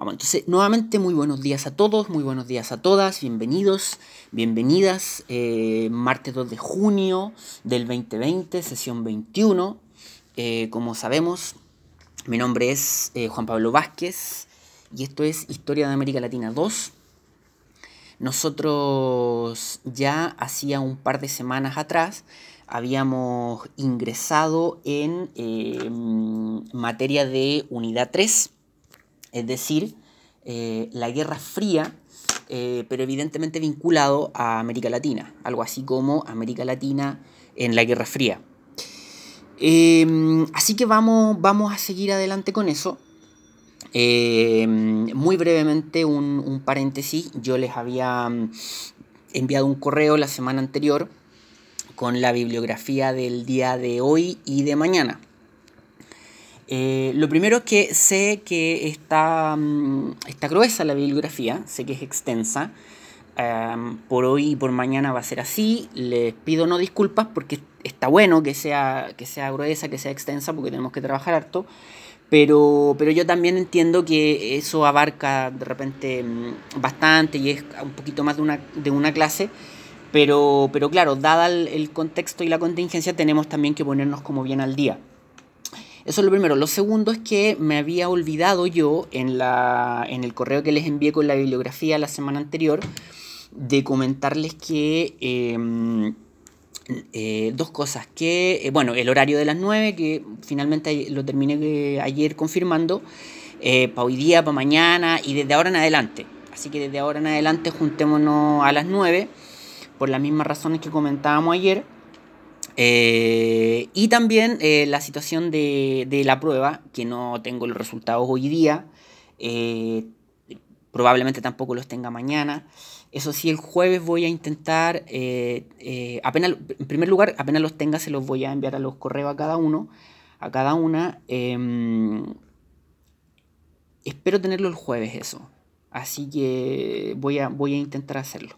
Entonces, nuevamente, muy buenos días a todos, muy buenos días a todas, bienvenidos, bienvenidas. Eh, martes 2 de junio del 2020, sesión 21. Eh, como sabemos, mi nombre es eh, Juan Pablo Vázquez y esto es Historia de América Latina 2. Nosotros ya hacía un par de semanas atrás habíamos ingresado en materia de unidad 3 es decir, eh, la Guerra Fría, eh, pero evidentemente vinculado a América Latina, algo así como América Latina en la Guerra Fría. Em, así que vamos, vamos a seguir adelante con eso. Em, muy brevemente un, un, paréntesis, yo les había mm, enviado un correo la semana anterior con la bibliografía del día de hoy y de mañana. Eh, lo primero es que sé que está, mm, está gruesa la bibliografía, sé que es extensa. por hoy y por mañana va a ser así. Les pido no disculpas porque está bueno que sea, que sea gruesa, que sea extensa, porque tenemos que trabajar harto. Pero, pero yo también entiendo que eso abarca de repente mm, bastante y es un poquito más de una, de una clase. Pero, pero claro, dada el contexto y la contingencia, tenemos también que ponernos como bien al día. Eso es lo primero. Lo segundo es que me había olvidado yo en, la, en el correo que les envié con la bibliografía la semana anterior de comentarles que... Em, eh, dos cosas, que, eh, bueno, el horario de las 9, que finalmente lo terminé ayer confirmando, eh, para hoy día, para mañana y desde ahora en adelante. Así que desde ahora en adelante juntémonos a las 9, por las mismas razones que comentábamos ayer. Eh, y también eh, la situación de, la prueba, que no tengo los resultados hoy día, eh, probablemente tampoco los tenga mañana. Eso sí, el jueves voy a intentar, apenas, en primer lugar, apenas los tenga, se los voy a enviar a los correos a cada uno, a cada una. Em, espero tenerlo el jueves eso. Así que voy a, voy a intentar hacerlo.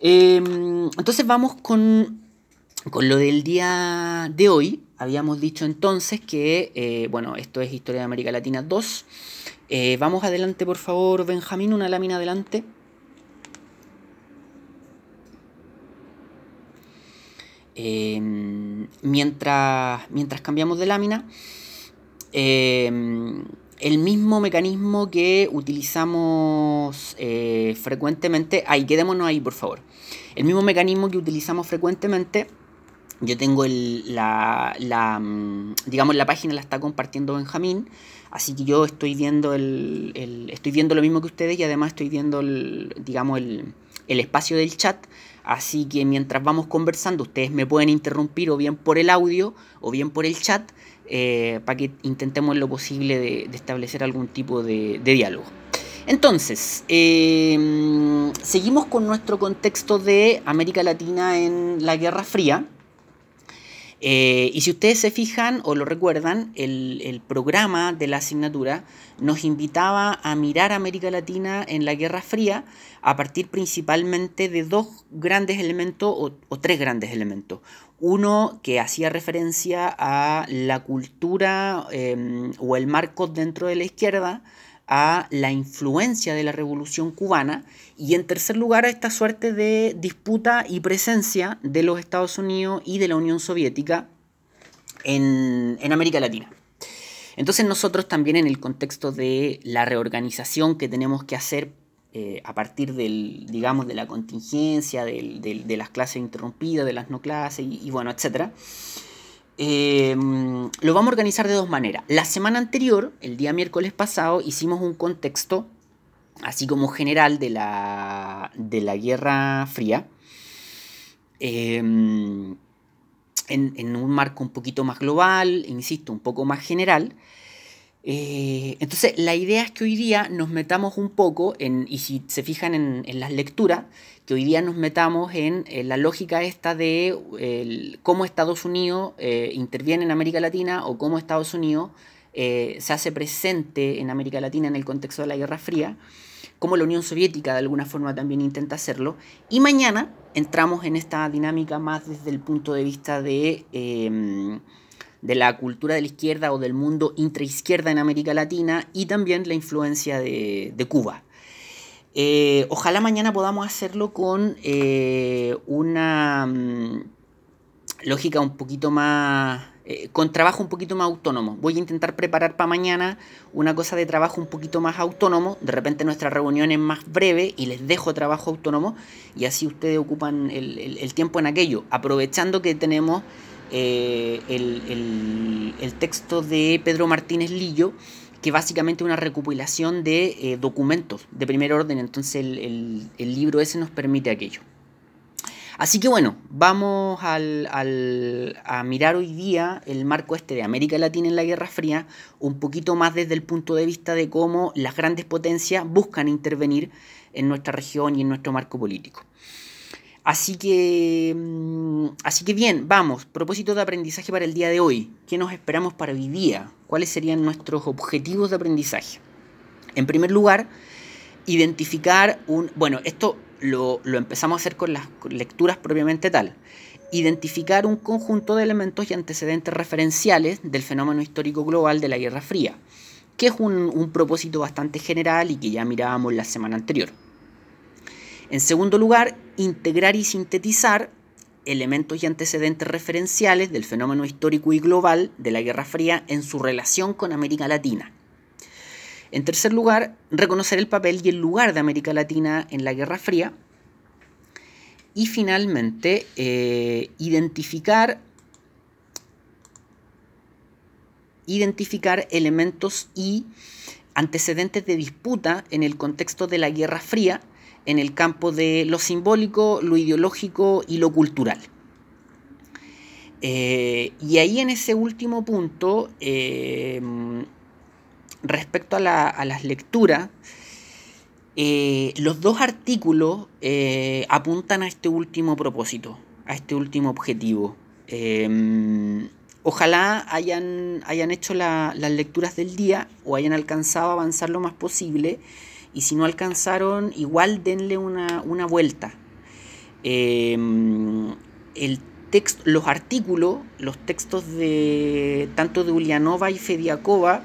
Em, entonces vamos con con lo del día de hoy, habíamos dicho entonces que, eh, bueno, esto es Historia de América Latina 2. Eh, vamos adelante, por favor, Benjamín, una lámina adelante. Em, mientras, mientras cambiamos de lámina, em, el mismo mecanismo que utilizamos eh, frecuentemente, ahí quedémonos ahí por favor, el mismo mecanismo que utilizamos frecuentemente yo tengo la, mm, digamos, la página la está compartiendo Benjamín, así que yo estoy viendo el, estoy viendo lo mismo que ustedes y además estoy viendo el, digamos, el, espacio del chat. Así que mientras vamos conversando, ustedes me pueden interrumpir o bien por el audio o bien por el chat eh, para que intentemos lo posible de, establecer algún tipo de, diálogo. Entonces, eh, seguimos con nuestro contexto de América Latina en la Guerra Fría. Eh, y si ustedes se fijan o lo recuerdan, el, programa de la asignatura nos invitaba a mirar América Latina en la Guerra Fría a partir principalmente de dos grandes elementos o, tres grandes elementos. Uno que hacía referencia a la cultura em, o el marco dentro de la izquierda, a la influencia de la revolución cubana y en tercer lugar a esta suerte de disputa y presencia de los Estados Unidos y de la Unión Soviética en, América Latina. Entonces nosotros también en el contexto de la reorganización que tenemos que hacer eh, a partir del, digamos, de la contingencia, de las clases interrumpidas, de las no clases y, y bueno, etcétera, Em, lo vamos a organizar de dos maneras. La semana anterior, el día miércoles pasado, hicimos un contexto, así como general, de la, de la Guerra Fría, em, en, en, un marco un poquito más global, insisto, un poco más general. Eh, entonces, la idea es que hoy día nos metamos un poco, en, y si se fijan en, las lecturas, que hoy día nos metamos en, la lógica esta de cómo Estados Unidos eh, interviene en América Latina o cómo Estados Unidos eh, se hace presente en América Latina en el contexto de la Guerra Fría, cómo la Unión Soviética de alguna forma también intenta hacerlo. Y mañana entramos en esta dinámica más desde el punto de vista de, em, de la cultura de la izquierda o del mundo intraizquierda en América Latina y también la influencia de, Cuba. Eh, ojalá mañana podamos hacerlo con eh, una mm, lógica un poquito más eh, con trabajo un poquito más autónomo. Voy a intentar preparar para mañana una cosa de trabajo un poquito más autónomo. De repente nuestra reunión es más breve y les dejo trabajo autónomo y así ustedes ocupan el, tiempo en aquello, aprovechando que tenemos eh, el, texto de Pedro Martínez Lillo que básicamente es una recopilación de eh, documentos de primer orden, entonces el libro ese nos permite aquello. Así que bueno, vamos a mirar hoy día el marco este de América Latina en la Guerra Fría, un poquito más desde el punto de vista de cómo las grandes potencias buscan intervenir en nuestra región y en nuestro marco político. Así que, mm, así que bien, vamos, propósito de aprendizaje para el día de hoy. ¿Qué nos esperamos para hoy día? ¿Cuáles serían nuestros objetivos de aprendizaje? En primer lugar, identificar un... Bueno, esto lo, empezamos a hacer con las lecturas propiamente tal. Identificar un conjunto de elementos y antecedentes referenciales del fenómeno histórico global de la Guerra Fría, que es un, propósito bastante general y que ya mirábamos la semana anterior. En segundo lugar, integrar y sintetizar elementos y antecedentes referenciales del fenómeno histórico y global de la Guerra Fría en su relación con América Latina. En tercer lugar, reconocer el papel y el lugar de América Latina en la Guerra Fría. Y finalmente, eh, identificar, identificar elementos y antecedentes de disputa en el contexto de la Guerra Fría, en el campo de lo simbólico, lo ideológico y lo cultural. Eh, y ahí en ese último punto, eh, respecto a, las lecturas, eh, los dos artículos apuntan a este último propósito, a este último objetivo. Ojalá hayan hecho las lecturas del día o hayan alcanzado a avanzar lo más posible. Y si no alcanzaron, igual denle una, vuelta. Em, el texto, los artículos, los textos de tanto de Ulianova y Fediakova,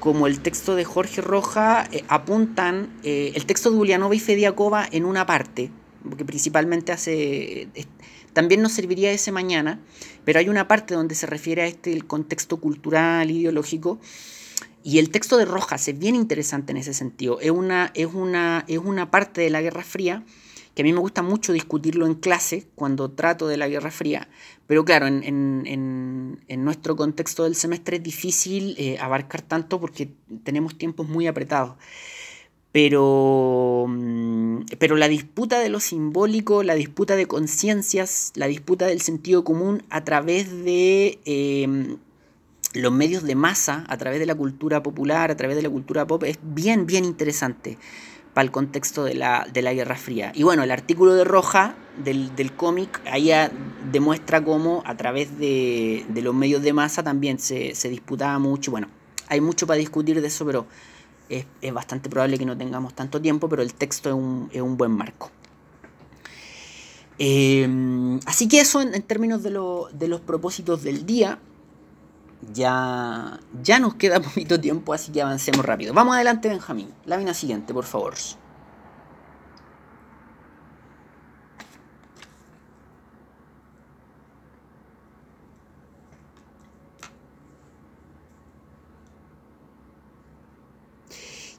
como el texto de Jorge Roja eh, apuntan, eh, el texto de Ulianova y Fediakova en una parte, porque principalmente hace, también nos serviría ese mañana, pero hay una parte donde se refiere a este el contexto cultural, ideológico, y el texto de Rojas es bien interesante en ese sentido, es una, es una, es una parte de la Guerra Fría que a mí me gusta mucho discutirlo en clase cuando trato de la Guerra Fría, pero claro, en, nuestro contexto del semestre es difícil eh, abarcar tanto porque tenemos tiempos muy apretados. Pero, mm, pero la disputa de lo simbólico, la disputa de conciencias, la disputa del sentido común a través de em, los medios de masa, a través de la cultura popular, a través de la cultura pop, es bien, bien interesante para el contexto de la, Guerra Fría. Y bueno, el artículo de Roja del, cómic ahí demuestra cómo a través de, los medios de masa también se, disputaba mucho. Bueno, hay mucho para discutir de eso, pero es, bastante probable que no tengamos tanto tiempo, pero el texto es un, buen marco. Eh, así que eso en, términos de, de los propósitos del día ya, ya nos queda poquito tiempo, así que avancemos rápido. Vamos adelante, Benjamín. La mina siguiente, por favor.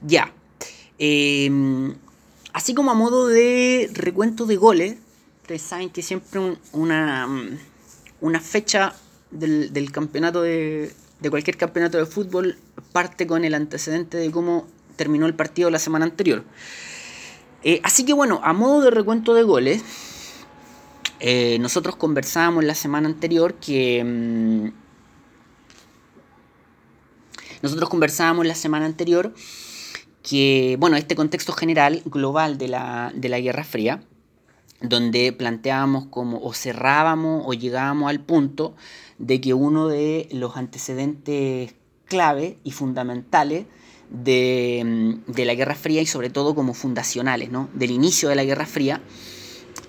Ya. Em, así como a modo de recuento de goles, ustedes saben que siempre una, una fecha del, campeonato de, cualquier campeonato de fútbol parte con el antecedente de cómo terminó el partido la semana anterior. Eh, así que bueno, a modo de recuento de goles, eh, nosotros conversábamos la semana anterior que... Mm, nosotros conversábamos la semana anterior que, bueno, este contexto general, global de la, de la Guerra Fría, donde planteábamos como o cerrábamos o llegábamos al punto de que uno de los antecedentes clave y fundamentales de, la Guerra Fría y sobre todo como fundacionales, ¿no? del inicio de la Guerra Fría,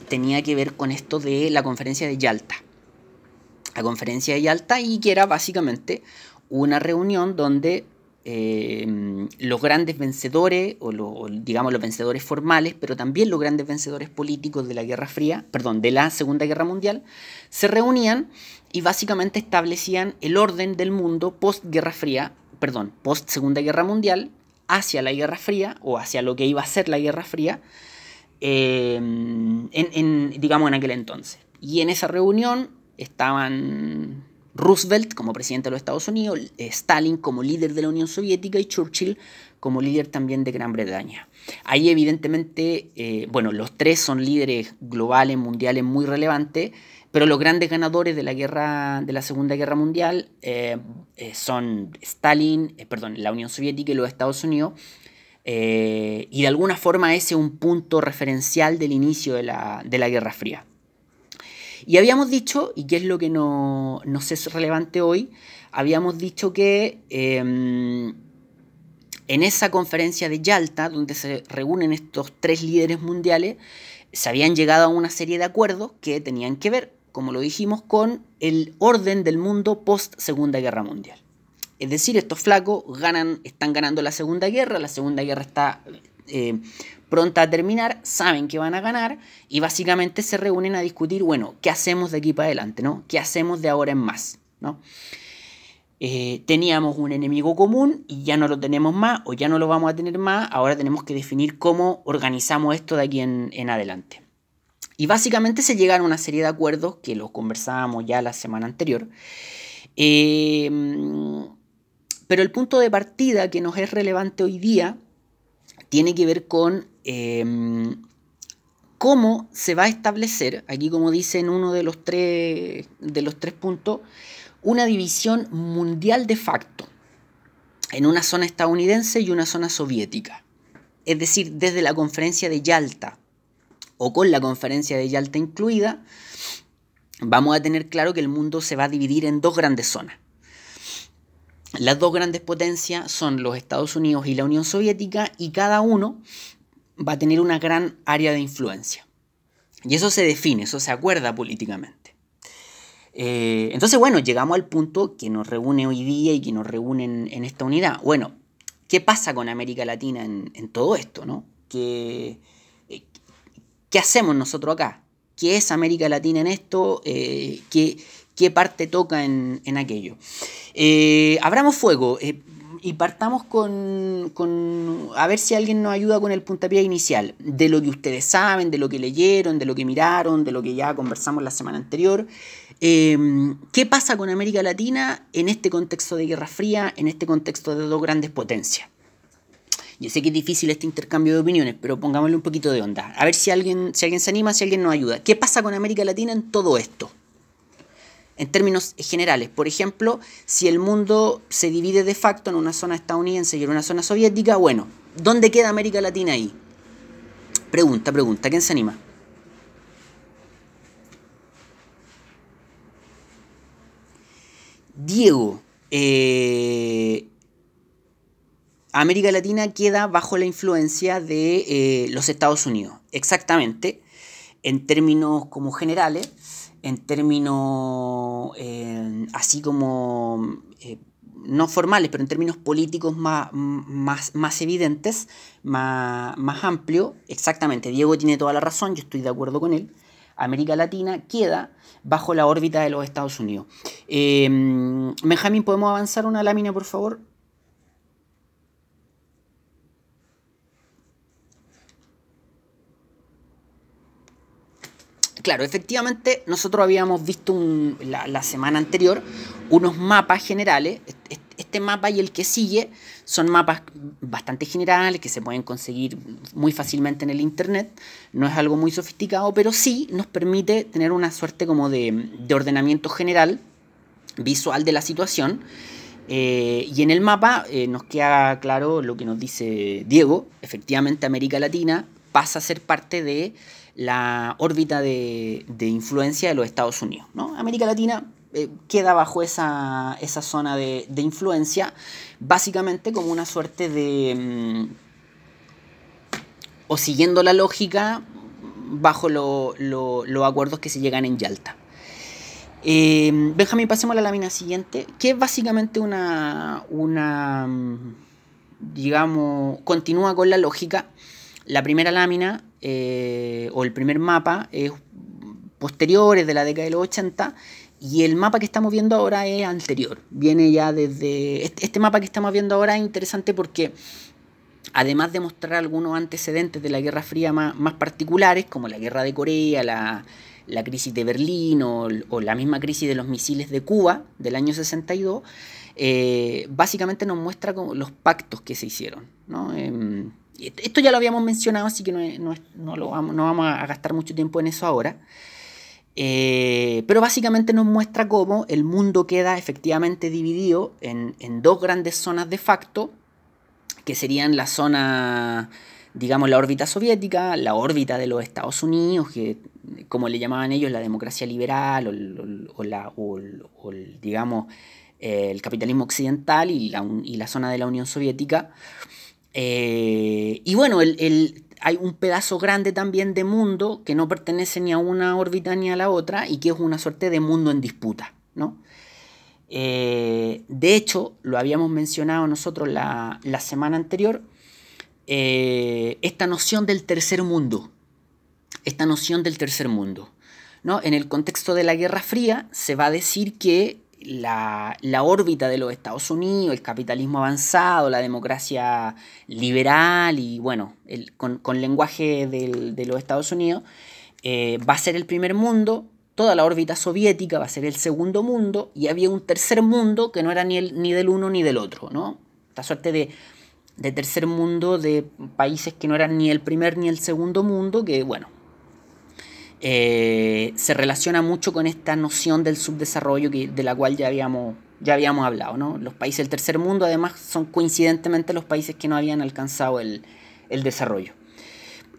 tenía que ver con esto de la conferencia de Yalta. la conferencia de Yalta, y que era básicamente una reunión donde eh, los grandes vencedores, o, digamos los vencedores formales, pero también los grandes vencedores políticos de la Guerra Fría, perdón, de la Segunda Guerra Mundial, se reunían y básicamente establecían el orden del mundo post Guerra Fría, perdón, post Segunda Guerra Mundial, hacia la Guerra Fría, o hacia lo que iba a ser la Guerra Fría, eh, en, digamos en aquel entonces. Y en esa reunión estaban Roosevelt como presidente de los Estados Unidos, eh, Stalin como líder de la Unión Soviética y Churchill como líder también de Gran Bretaña. Ahí evidentemente, eh, bueno, los tres son líderes globales, mundiales muy relevantes, pero los grandes ganadores de la guerra, de la Segunda Guerra Mundial eh, son Stalin, perdón, la Unión Soviética y los Estados Unidos. y de alguna forma ese es un punto referencial del inicio de la, de la Guerra Fría. Y habíamos dicho, y que es lo que no, nos es relevante hoy, habíamos dicho que em, en esa conferencia de Yalta, donde se reúnen estos tres líderes mundiales, se habían llegado a una serie de acuerdos que tenían que ver, como lo dijimos, con el orden del mundo post Segunda Guerra Mundial. Es decir, estos flacos ganan, están ganando la Segunda Guerra, la Segunda Guerra está eh, pronta a terminar, saben que van a ganar y básicamente se reúnen a discutir, bueno, ¿qué hacemos de aquí para adelante? ¿no? ¿Qué hacemos de ahora en más? ¿no? Eh, teníamos un enemigo común y ya no lo tenemos más o ya no lo vamos a tener más, ahora tenemos que definir cómo organizamos esto de aquí en, adelante. Y básicamente se llegaron a una serie de acuerdos que los conversábamos ya la semana anterior. Eh, pero el punto de partida que nos es relevante hoy día tiene que ver con Em, cómo se va a establecer, aquí como dice en uno de los tres, de los tres puntos, una división mundial de facto en una zona estadounidense y una zona soviética. Es decir, desde la conferencia de Yalta o con la conferencia de Yalta incluida, vamos a tener claro que el mundo se va a dividir en dos grandes zonas. Las dos grandes potencias son los Estados Unidos y la Unión Soviética y cada uno va a tener una gran área de influencia. Y eso se define, eso se acuerda políticamente. Eh, entonces, bueno, llegamos al punto que nos reúne hoy día y que nos reúne en, esta unidad. Bueno, ¿qué pasa con América Latina en, todo esto? ¿no? ¿Qué, eh, ¿Qué, hacemos nosotros acá? ¿Qué es América Latina en esto? Eh, ¿qué, ¿qué, parte toca en, en aquello? abramos fuego y partamos con, a ver si alguien nos ayuda con el puntapié inicial, de lo que ustedes saben, de lo que leyeron, de lo que miraron, de lo que ya conversamos la semana anterior. Em, ¿Qué pasa con América Latina en este contexto de Guerra Fría, en este contexto de dos grandes potencias? Yo sé que es difícil este intercambio de opiniones, pero pongámosle un poquito de onda. A ver si alguien, si alguien se anima, si alguien nos ayuda. ¿Qué pasa con América Latina en todo esto? En términos generales. Por ejemplo, si el mundo se divide de facto en una zona estadounidense y en una zona soviética, bueno, ¿dónde queda América Latina ahí? Pregunta, pregunta, ¿quién se anima? Diego, eh, América Latina queda bajo la influencia de eh, los Estados Unidos. Exactamente, en términos como generales, en términos así como eh, no formales, pero en términos políticos más, más, más evidentes, más, más amplio, exactamente, Diego tiene toda la razón, yo estoy de acuerdo con él, América Latina queda bajo la órbita de los Estados Unidos. Eh, Benjamín, ¿podemos avanzar una lámina, por favor? Claro, efectivamente nosotros habíamos visto la, semana anterior unos mapas generales. Este mapa y el que sigue son mapas bastante generales que se pueden conseguir muy fácilmente en el Internet. No es algo muy sofisticado, pero sí nos permite tener una suerte como de, ordenamiento general, visual de la situación. Eh, y en el mapa eh, nos queda claro lo que nos dice Diego. Efectivamente, América Latina pasa a ser parte de la órbita de, influencia de los Estados Unidos. ¿no? América Latina eh, queda bajo esa, zona de, influencia, básicamente como una suerte de... Mm, o siguiendo la lógica, bajo los acuerdos que se llegan en Yalta. Eh, Benjamín, pasemos a la lámina siguiente, que es básicamente una, una, mm, digamos, continúa con la lógica. La primera lámina, eh, o el primer mapa, es posterior, es de la década de los 80, y el mapa que estamos viendo ahora es anterior. Viene ya desde... Este, este mapa que estamos viendo ahora es interesante porque además de mostrar algunos antecedentes de la Guerra Fría más, particulares, como la Guerra de Corea, la, crisis de Berlín o, la misma crisis de los misiles de Cuba del año 62, eh, básicamente nos muestra los pactos que se hicieron. Em, esto ya lo habíamos mencionado, así que no, lo vamos, no vamos a gastar mucho tiempo en eso ahora. Eh, pero básicamente nos muestra cómo el mundo queda efectivamente dividido en, en dos grandes zonas de facto, que serían la zona digamos, la órbita soviética, la órbita de los Estados Unidos, que como le llamaban ellos, la democracia liberal o, la, digamos, el capitalismo occidental y la, y la, zona de la Unión Soviética. Eh, y bueno, el, hay un pedazo grande también de mundo que no pertenece ni a una órbita ni a la otra y que es una suerte de mundo en disputa, ¿no? Eh, de hecho, lo habíamos mencionado nosotros la, la semana anterior, eh, esta noción del tercer mundo. Esta noción del tercer mundo. ¿no? En el contexto de la Guerra Fría se va a decir que la, órbita de los Estados Unidos, el capitalismo avanzado, la democracia liberal y bueno, con, lenguaje de los Estados Unidos, eh, va a ser el primer mundo, toda la órbita soviética va a ser el segundo mundo y había un tercer mundo que no era ni, el, ni del uno ni del otro, ¿no? Esta suerte de de tercer mundo, de países que no eran ni el primer ni el segundo mundo, que bueno, eh, se relaciona mucho con esta noción del subdesarrollo que, de la cual ya habíamos, ya habíamos hablado. ¿no? Los países del tercer mundo además son coincidentemente los países que no habían alcanzado el, el desarrollo.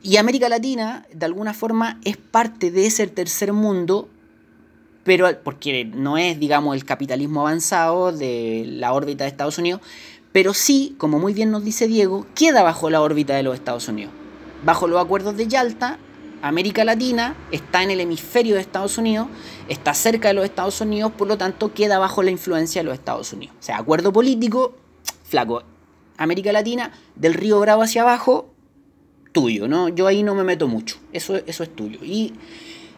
Y América Latina, de alguna forma, es parte de ese tercer mundo, pero porque no es, digamos, el capitalismo avanzado de la órbita de Estados Unidos, pero sí, como muy bien nos dice Diego, queda bajo la órbita de los Estados Unidos. Bajo los acuerdos de Yalta, América Latina está en el hemisferio de Estados Unidos, está cerca de los Estados Unidos, por lo tanto queda bajo la influencia de los Estados Unidos. O sea, acuerdo político, flaco. América Latina, del río Bravo hacia abajo, tuyo, ¿no? Yo ahí no me meto mucho, eso, eso es tuyo. Y,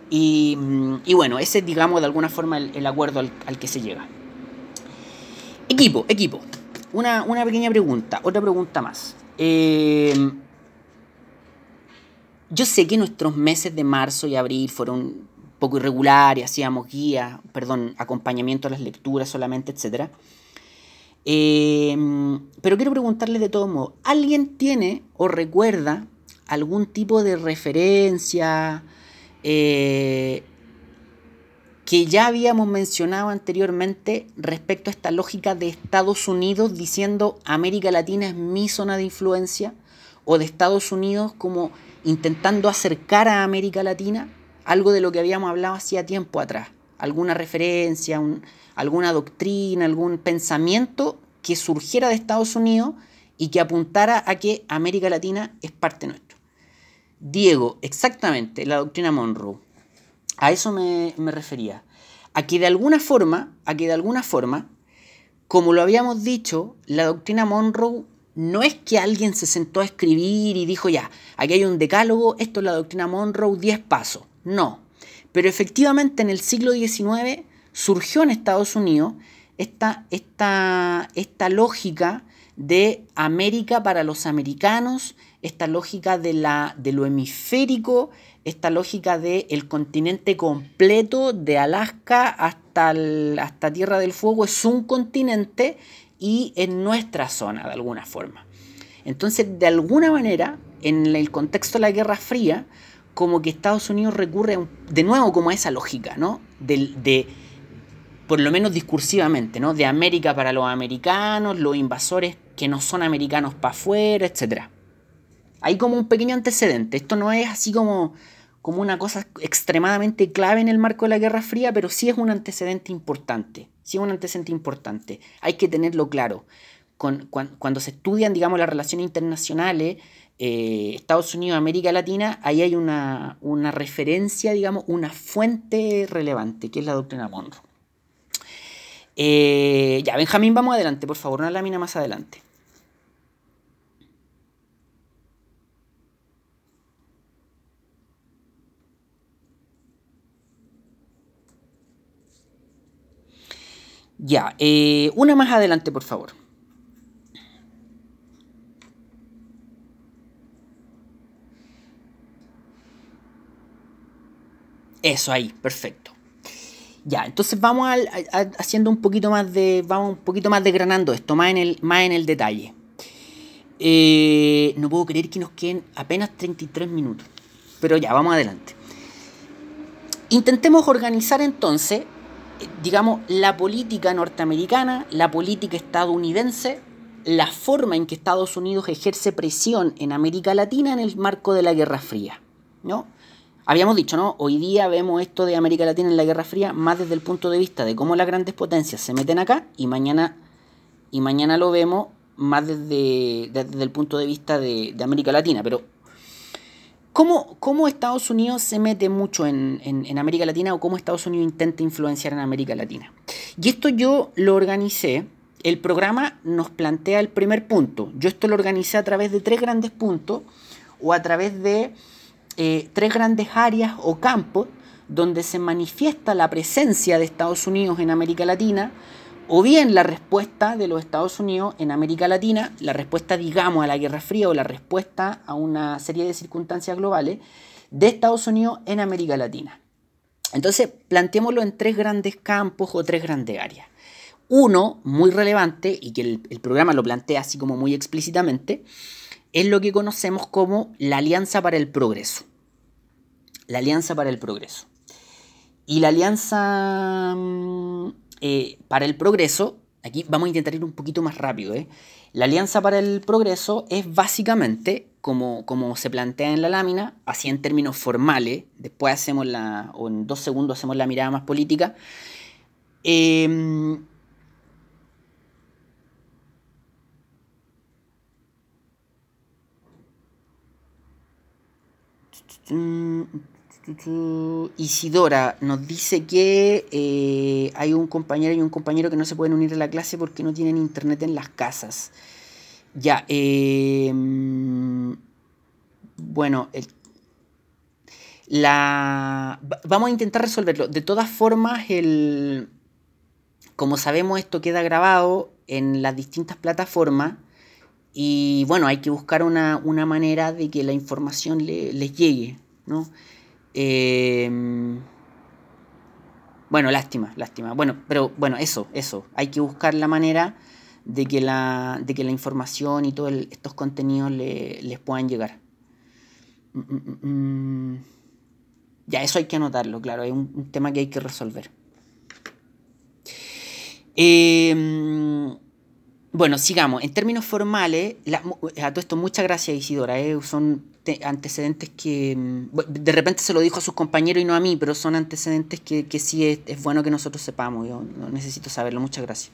y, bueno, ese es, digamos, de alguna forma el, acuerdo al, al que se llega. Equipo, equipo una, pequeña pregunta, otra pregunta más. Eh, yo sé que nuestros meses de marzo y abril fueron poco irregulares, hacíamos guías, perdón, acompañamiento a las lecturas solamente, etc. Eh, pero quiero preguntarle de todo modo, ¿alguien tiene o recuerda algún tipo de referencia eh, que ya habíamos mencionado anteriormente respecto a esta lógica de Estados Unidos diciendo América Latina es mi zona de influencia o de Estados Unidos como intentando acercar a América Latina, algo de lo que habíamos hablado hacía tiempo atrás, alguna referencia, alguna doctrina, algún pensamiento que surgiera de Estados Unidos y que apuntara a que América Latina es parte nuestra. Diego, exactamente, la doctrina Monroe. A eso me, refería. A que de alguna forma, a que de alguna forma, como lo habíamos dicho, la doctrina Monroe no es que alguien se sentó a escribir y dijo ya, aquí hay un decálogo, esto es la doctrina Monroe, 10 pasos. No. Pero efectivamente en el siglo XIX surgió en Estados Unidos esta, esta, esta lógica de América para los americanos, esta lógica de, la, de lo hemisférico, esta lógica de el continente completo, de Alaska hasta, hasta Tierra del Fuego, es un continente y en nuestra zona, de alguna forma. Entonces, de alguna manera, en el contexto de la Guerra Fría, como que Estados Unidos recurre de nuevo como a esa lógica, ¿no? De, de, por lo menos discursivamente, ¿no? De América para los americanos, los invasores que no son americanos para afuera, etc. Hay como un pequeño antecedente. Esto no es así como como una cosa extremadamente clave en el marco de la Guerra Fría, pero sí es un antecedente importante. Sí es un antecedente importante. Hay que tenerlo claro. cuando se estudian, digamos, las relaciones internacionales, eh, Estados Unidos, América Latina, ahí hay una, referencia, digamos, una fuente relevante, que es la doctrina Monroe. Eh, ya, Benjamín, vamos adelante, por favor, una lámina más adelante. Ya, eh, una más adelante, por favor. Eso ahí, perfecto. Ya, entonces vamos haciendo un poquito más de. Vamos un poquito más desgranando esto, más en el, más en el detalle. Eh, no puedo creer que nos queden apenas 33 minutos. Pero ya, vamos adelante. Intentemos organizar entonces, digamos, la política norteamericana, la política estadounidense, la forma en que Estados Unidos ejerce presión en América Latina en el marco de la Guerra Fría. ¿no? Habíamos dicho, ¿no? Hoy día vemos esto de América Latina en la Guerra Fría más desde el punto de vista de cómo las grandes potencias se meten acá y mañana, y mañana lo vemos más desde, desde el punto de vista de, América Latina. Pero, ¿cómo, ¿cómo, Estados Unidos se mete mucho en, en, América Latina o cómo Estados Unidos intenta influenciar en América Latina? Y esto yo lo organicé. El programa nos plantea el primer punto. Yo esto lo organicé a través de tres grandes puntos o a través de eh, tres grandes áreas o campos donde se manifiesta la presencia de Estados Unidos en América Latina, o bien la respuesta de los Estados Unidos en América Latina, la respuesta, digamos, a la Guerra Fría o la respuesta a una serie de circunstancias globales de Estados Unidos en América Latina. Entonces, planteémoslo en tres grandes campos o tres grandes áreas. Uno, muy relevante, y que el, programa lo plantea así como muy explícitamente, es lo que conocemos como la Alianza para el Progreso. La Alianza para el Progreso. Y la Alianza mm, eh, para el Progreso, aquí vamos a intentar ir un poquito más rápido. ¿eh? La Alianza para el Progreso es básicamente, como, como se plantea en la lámina, así en términos formales, después hacemos la, o en dos segundos hacemos la mirada más política, Mm, Isidora nos dice que eh, hay un compañero y un compañero que no se pueden unir a la clase porque no tienen internet en las casas. Ya, eh, bueno, la, vamos a intentar resolverlo. De todas formas, el, como sabemos, esto queda grabado en las distintas plataformas. Y bueno, hay que buscar una, manera de que la información les llegue, ¿no? Em, bueno, lástima, lástima. Bueno, pero bueno, eso, eso. Hay que buscar la manera de que la, de que la información y todos estos contenidos les puedan llegar. Mm, mm, mm, ya, eso hay que anotarlo, claro, es un, tema que hay que resolver. Eh, bueno, sigamos. En términos formales, a todo esto, muchas gracias Isidora. Eh, son antecedentes que mm, de repente se lo dijo a sus compañeros y no a mí, pero son antecedentes que, sí es, bueno que nosotros sepamos. Yo no necesito saberlo. Muchas gracias.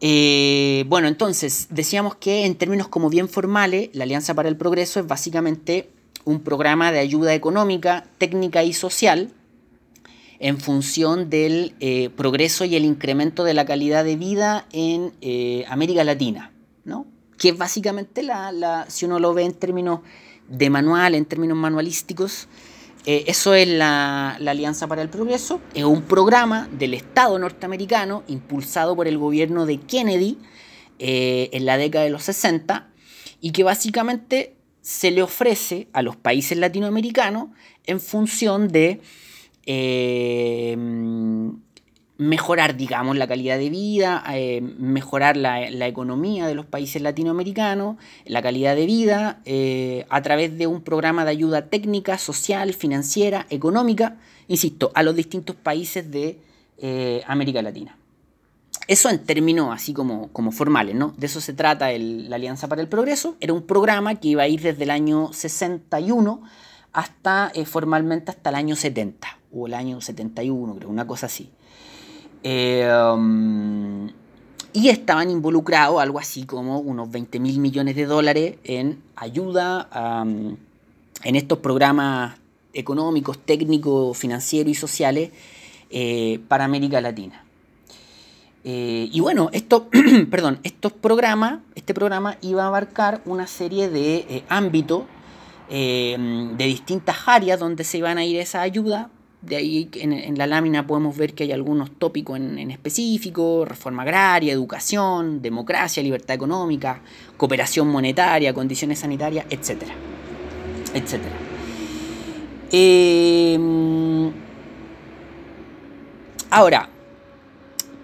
Eh, bueno, entonces, decíamos que en términos como bien formales, la Alianza para el Progreso es básicamente un programa de ayuda económica, técnica y social en función del eh, progreso y el incremento de la calidad de vida en eh, América Latina, ¿no? Que es básicamente la, si uno lo ve en términos de manual, en términos manualísticos, eh, eso es la, Alianza para el Progreso, es un programa del Estado norteamericano impulsado por el gobierno de Kennedy en la década de los 60 y que básicamente se le ofrece a los países latinoamericanos en función de eh, mejorar, digamos, la calidad de vida, eh, mejorar la, economía de los países latinoamericanos, la calidad de vida, eh, a través de un programa de ayuda técnica, social, financiera, económica, insisto, a los distintos países de América Latina. Eso en términos así como, como formales, ¿no? De eso se trata la Alianza para el Progreso. Era un programa que iba a ir desde el año 61 hasta formalmente hasta el año 70 o el año 71, creo, una cosa así. Eh, um, y estaban involucrados algo así como unos 20 mil millones de dólares en ayuda en estos programas económicos, técnicos, financieros y sociales eh, para América Latina. Eh, y bueno, esto, perdón, estos programas, este programa iba a abarcar una serie de ámbitos de distintas áreas donde se iban a ir esa ayuda de ahí en, la lámina podemos ver que hay algunos tópicos en, específico, reforma agraria, educación, democracia, libertad económica, cooperación monetaria, condiciones sanitarias, etcétera. etcétera. Em, ahora,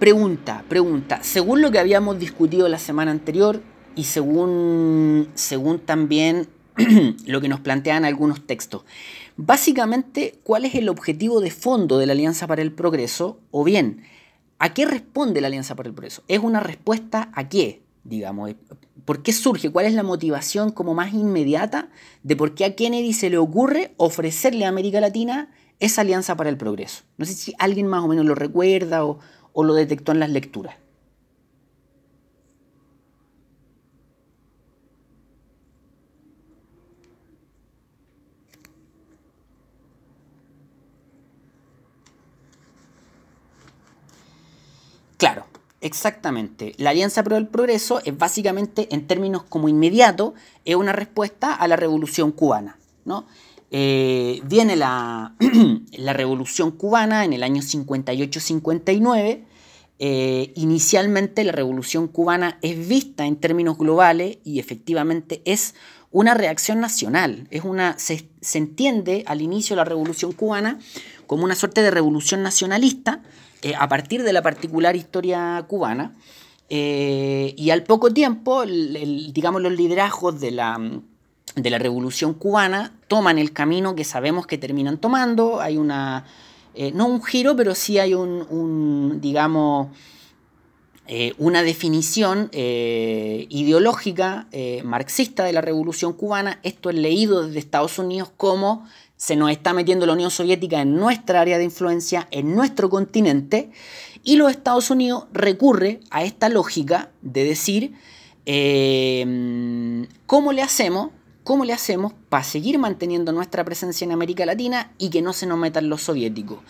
pregunta, pregunta. Según lo que habíamos discutido la semana anterior y según, según también lo que nos plantean algunos textos, Básicamente, ¿cuál es el objetivo de fondo de la Alianza para el Progreso? O bien, ¿a qué responde la Alianza para el Progreso? ¿Es una respuesta a qué? Digamos, ¿por qué surge? ¿Cuál es la motivación como más inmediata de por qué a Kennedy se le ocurre ofrecerle a América Latina esa Alianza para el Progreso? No sé si alguien más o menos lo recuerda o, o lo detectó en las lecturas. Claro, exactamente. La Alianza Pro del Progreso es básicamente, en términos como inmediato, es una respuesta a la Revolución Cubana. ¿no? Eh, viene la, la, Revolución Cubana en el año 58-59. Eh, inicialmente la Revolución Cubana es vista en términos globales y efectivamente es una reacción nacional. Es una, se, se entiende al inicio de la Revolución Cubana como una suerte de revolución nacionalista eh, a partir de la particular historia cubana. Eh, y al poco tiempo, digamos, los liderazgos de la, de la revolución cubana toman el camino que sabemos que terminan tomando. Hay una, eh, no un giro, pero sí hay un, digamos, una definición ideológica marxista de la revolución cubana. Esto es leído desde Estados Unidos como se nos está metiendo la Unión Soviética en nuestra área de influencia, en nuestro continente, y los Estados Unidos recurre a esta lógica de decir, em, ¿cómo le hacemos? ¿Cómo le hacemos para seguir manteniendo nuestra presencia en América Latina y que no se nos metan los soviéticos?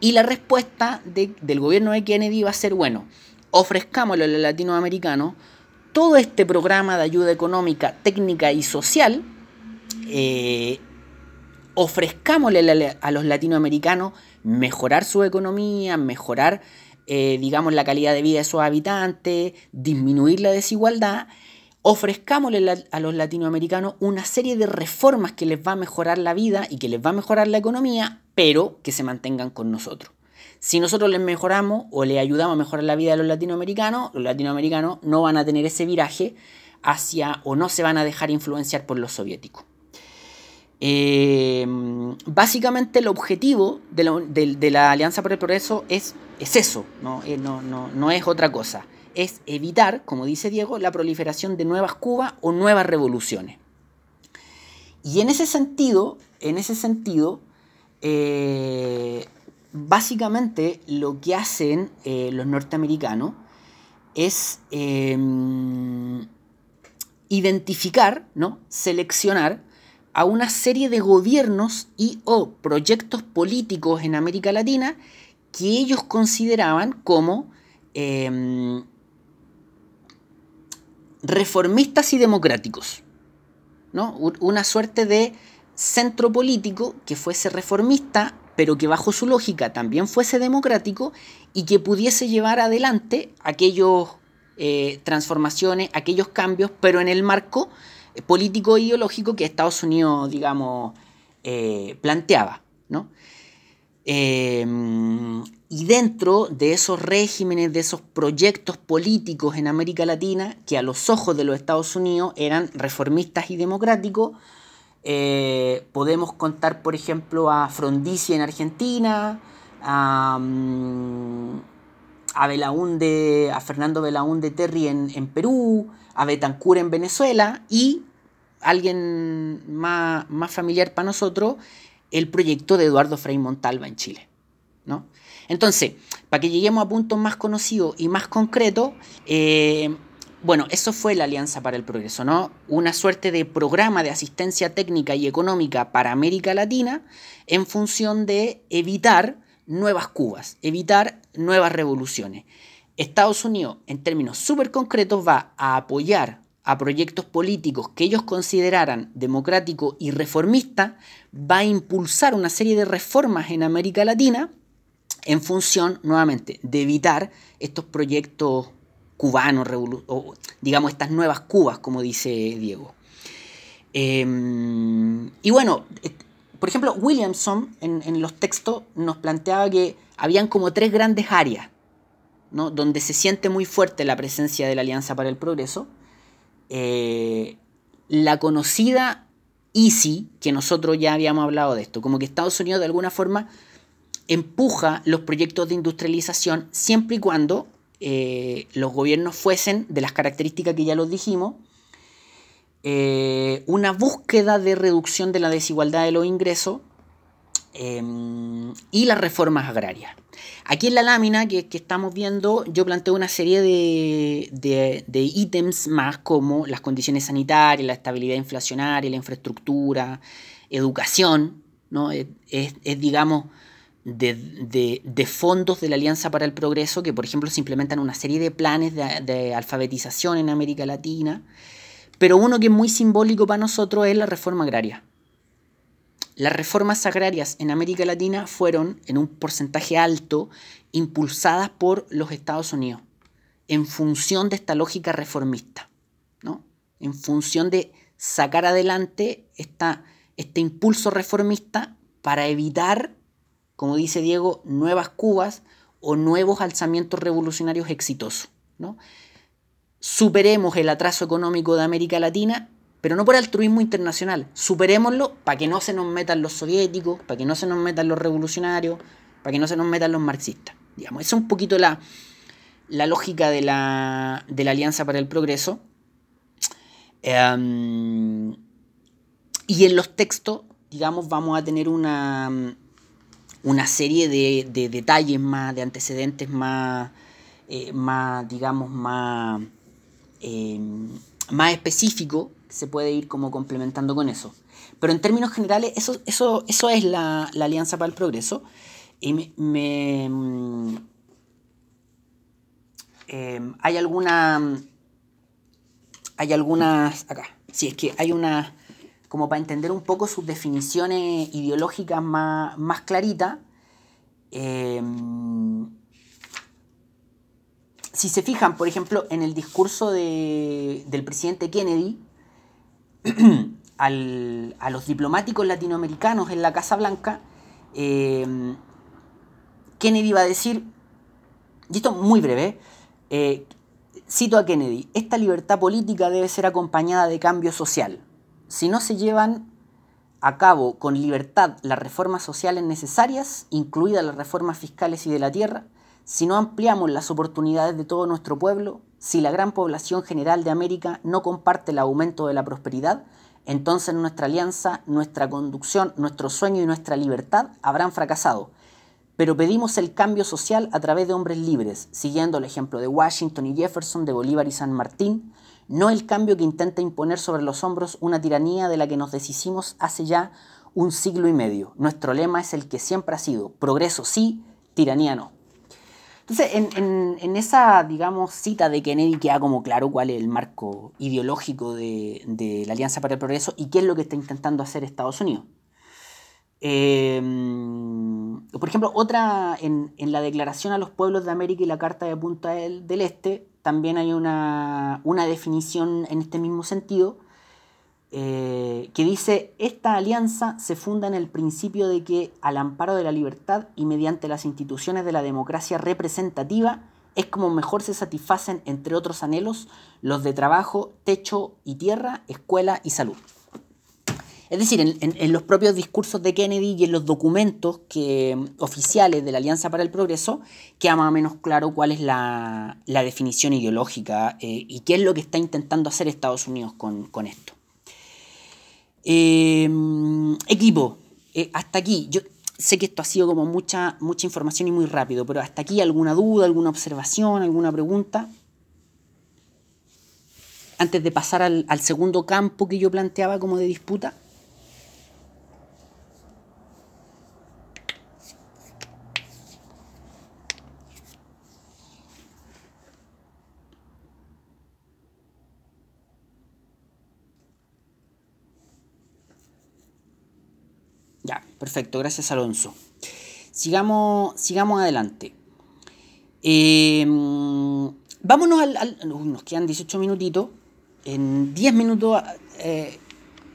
Y la respuesta del gobierno de Kennedy va a ser, bueno, ofrezcámosle a los latinoamericanos todo este programa de ayuda económica, técnica y social eh, ofrezcámosle a los latinoamericanos mejorar su economía, mejorar, eh, digamos, la calidad de vida de sus habitantes, disminuir la desigualdad, ofrezcámosle a los latinoamericanos una serie de reformas que les va a mejorar la vida y que les va a mejorar la economía, pero que se mantengan con nosotros. Si nosotros les mejoramos o les ayudamos a mejorar la vida de los latinoamericanos, los latinoamericanos no van a tener ese viraje hacia o no se van a dejar influenciar por los soviéticos. Em, básicamente el objetivo de la, Alianza por el Progreso es, es eso, eh, ¿no? no, es otra cosa. Es evitar, como dice Diego, la proliferación de nuevas Cubas o nuevas revoluciones. Y en ese sentido, en ese sentido, eh, básicamente lo que hacen eh, los norteamericanos es identificar, ¿no? seleccionar a una serie de gobiernos y o proyectos políticos en América Latina que ellos consideraban como em, reformistas y democráticos. ¿no? Una suerte de centro político que fuese reformista, pero que bajo su lógica también fuese democrático y que pudiese llevar adelante aquellas eh, transformaciones, aquellos cambios, pero en el marco político ideológico que Estados Unidos, digamos, eh, planteaba. ¿no? Em, y dentro de esos regímenes, de esos proyectos políticos en América Latina, que a los ojos de los Estados Unidos eran reformistas y democráticos, eh, podemos contar, por ejemplo, a Frondizi en Argentina, a, mm, a, Belaunde, a Fernando Belaunde Terry en, en Perú, a Betancur en Venezuela y alguien más, familiar para nosotros, el proyecto de Eduardo Frei Montalva en Chile. ¿no? Entonces, para que lleguemos a puntos más conocidos y más concretos, eh, bueno, eso fue la Alianza para el Progreso, ¿no? Una suerte de programa de asistencia técnica y económica para América Latina en función de evitar nuevas Cubas, evitar nuevas revoluciones. Estados Unidos, en términos súper concretos, va a apoyar a proyectos políticos que ellos consideraran democráticos y reformistas, va a impulsar una serie de reformas en América Latina en función, nuevamente, de evitar estos proyectos cubanos, o, digamos estas nuevas Cubas, como dice Diego. Em, y bueno, por ejemplo, Williamson en, los textos nos planteaba que habían como tres grandes áreas, ¿no? donde se siente muy fuerte la presencia de la Alianza para el Progreso. Eh, la conocida EASY, que nosotros ya habíamos hablado de esto, como que Estados Unidos de alguna forma empuja los proyectos de industrialización siempre y cuando eh, los gobiernos fuesen, de las características que ya los dijimos, eh, una búsqueda de reducción de la desigualdad de los ingresos em, y las reformas agrarias. Aquí en la lámina que, estamos viendo, yo planteo una serie de, ítems más como las condiciones sanitarias, la estabilidad inflacionaria, la infraestructura, educación, ¿no? es digamos, de, fondos de la Alianza para el Progreso, que por ejemplo se implementan una serie de planes de, alfabetización en América Latina, pero uno que es muy simbólico para nosotros es la reforma agraria. Las reformas agrarias en América Latina fueron, en un porcentaje alto, impulsadas por los Estados Unidos, en función de esta lógica reformista, ¿no? en función de sacar adelante esta, este impulso reformista para evitar como dice Diego, nuevas Cubas o nuevos alzamientos revolucionarios exitosos. ¿no? Superemos el atraso económico de América Latina, pero no por altruismo internacional. Superémoslo para que no se nos metan los soviéticos, para que no se nos metan los revolucionarios, para que no se nos metan los marxistas. Digamos, esa es un poquito la, la lógica de la, de la, Alianza para el Progreso. Em, y en los textos, digamos, vamos a tener una, una serie de, detalles más, de antecedentes más, eh, más digamos, más, eh, más específicos, se puede ir como complementando con eso. Pero en términos generales, eso, eso, eso es la, Alianza para el Progreso. Y me, mm, eh, hay alguna. Hay algunas. Acá. Sí, es que hay una como para entender un poco sus definiciones ideológicas más, más claritas. Eh, si se fijan, por ejemplo, en el discurso del presidente Kennedy a los diplomáticos latinoamericanos en la Casa Blanca, eh, Kennedy va a decir, y esto muy breve, eh, cito a Kennedy, esta libertad política debe ser acompañada de cambio social. Si no se llevan a cabo con libertad las reformas sociales necesarias, incluidas las reformas fiscales y de la tierra, si no ampliamos las oportunidades de todo nuestro pueblo, si la gran población general de América no comparte el aumento de la prosperidad, entonces nuestra alianza, nuestra conducción, nuestro sueño y nuestra libertad habrán fracasado. Pero pedimos el cambio social a través de hombres libres, siguiendo el ejemplo de Washington y Jefferson, de Bolívar y San Martín, no el cambio que intenta imponer sobre los hombros una tiranía de la que nos deshicimos hace ya un siglo y medio. Nuestro lema es el que siempre ha sido, progreso sí, tiranía no. Entonces, en, esa, digamos, cita de Kennedy queda como claro cuál es el marco ideológico de, la Alianza para el Progreso y qué es lo que está intentando hacer Estados Unidos. Eh, por ejemplo, otra, en, la Declaración a los Pueblos de América y la Carta de Punta del Este, también hay una, definición en este mismo sentido eh, que dice, esta alianza se funda en el principio de que al amparo de la libertad y mediante las instituciones de la democracia representativa es como mejor se satisfacen, entre otros anhelos, los de trabajo, techo y tierra, escuela y salud. Es decir, en, los propios discursos de Kennedy y en los documentos que, oficiales de la Alianza para el Progreso, queda más o menos claro cuál es la, definición ideológica eh, y qué es lo que está intentando hacer Estados Unidos con, esto. Eh, equipo, hasta aquí. Yo, sé que esto ha sido como mucha, mucha información y muy rápido, pero hasta aquí alguna duda, alguna observación, alguna pregunta. Antes de pasar al segundo campo que yo planteaba como de disputa. Ya, perfecto, gracias Alonso. Sigamos, sigamos adelante. Em, vámonos al... nos quedan 18 minutitos. En 10 minutos... Eh,